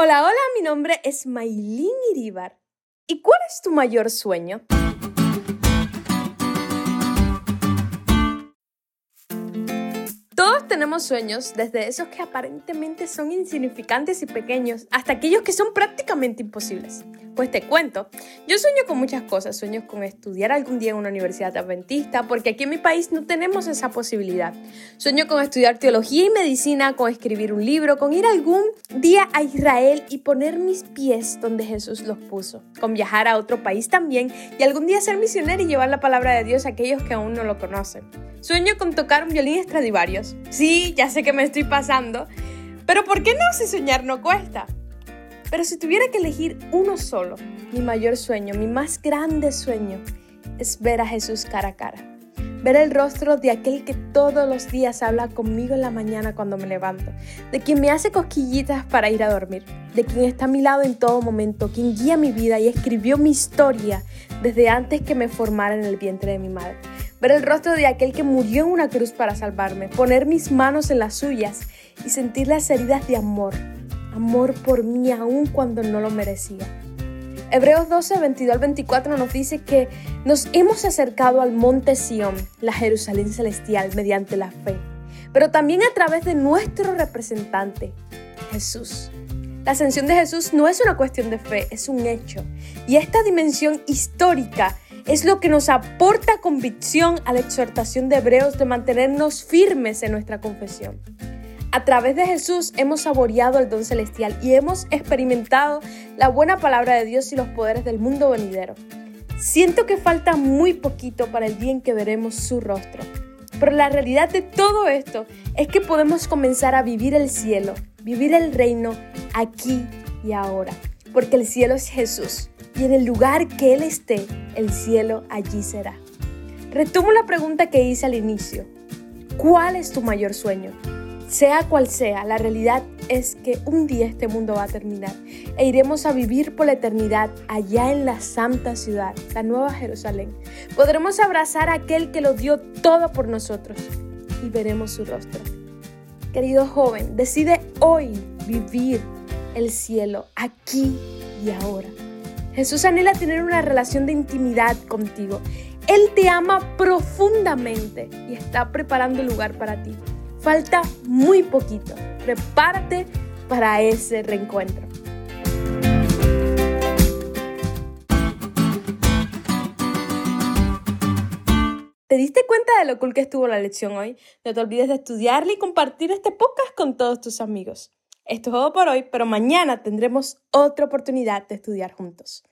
Hola, hola, mi nombre es Maylin Iribar. ¿Y cuál es tu mayor sueño? Todos tenemos sueños, desde esos que aparentemente son insignificantes y pequeños, hasta aquellos que son prácticamente imposibles. Pues te cuento, yo sueño con muchas cosas, sueño con estudiar algún día en una universidad adventista, porque aquí en mi país no tenemos esa posibilidad. Sueño con estudiar teología y medicina, con escribir un libro, con ir algún día a Israel y poner mis pies donde Jesús los puso, con viajar a otro país también y algún día ser misionero y llevar la palabra de Dios a aquellos que aún no lo conocen. Sueño con tocar un violín Stradivarius. Sí, ya sé que me estoy pasando, pero ¿por qué no si soñar no cuesta? Pero si tuviera que elegir uno solo, mi mayor sueño, mi más grande sueño, es ver a Jesús cara a cara. Ver el rostro de aquel que todos los días habla conmigo en la mañana cuando me levanto, de quien me hace cosquillitas para ir a dormir, de quien está a mi lado en todo momento, quien guía mi vida y escribió mi historia desde antes que me formara en el vientre de mi madre. Ver el rostro de aquel que murió en una cruz para salvarme, poner mis manos en las suyas y sentir las heridas de amor amor por mí aun cuando no lo merecía. Hebreos 12, 22 al 24 nos dice que nos hemos acercado al monte Sión, la Jerusalén celestial, mediante la fe, pero también a través de nuestro representante, Jesús. La ascensión de Jesús no es una cuestión de fe, es un hecho. Y esta dimensión histórica es lo que nos aporta convicción a la exhortación de Hebreos de mantenernos firmes en nuestra confesión. A través de Jesús hemos saboreado el don celestial y hemos experimentado la buena palabra de Dios y los poderes del mundo venidero. Siento que falta muy poquito para el día en que veremos su rostro. Pero la realidad de todo esto es que podemos comenzar a vivir el cielo, vivir el reino aquí y ahora. Porque el cielo es Jesús y en el lugar que Él esté, el cielo allí será. Retomo la pregunta que hice al inicio. ¿Cuál es tu mayor sueño? Sea cual sea, la realidad es que un día este mundo va a terminar e iremos a vivir por la eternidad allá en la santa ciudad, la Nueva Jerusalén. Podremos abrazar a aquel que lo dio todo por nosotros y veremos su rostro. Querido joven, decide hoy vivir el cielo aquí y ahora. Jesús anhela tener una relación de intimidad contigo. Él te ama profundamente y está preparando lugar para ti. Falta muy poquito. Prepárate para ese reencuentro. ¿Te diste cuenta de lo cool que estuvo la lección hoy? No te olvides de estudiarla y compartir este podcast con todos tus amigos. Esto es todo por hoy, pero mañana tendremos otra oportunidad de estudiar juntos.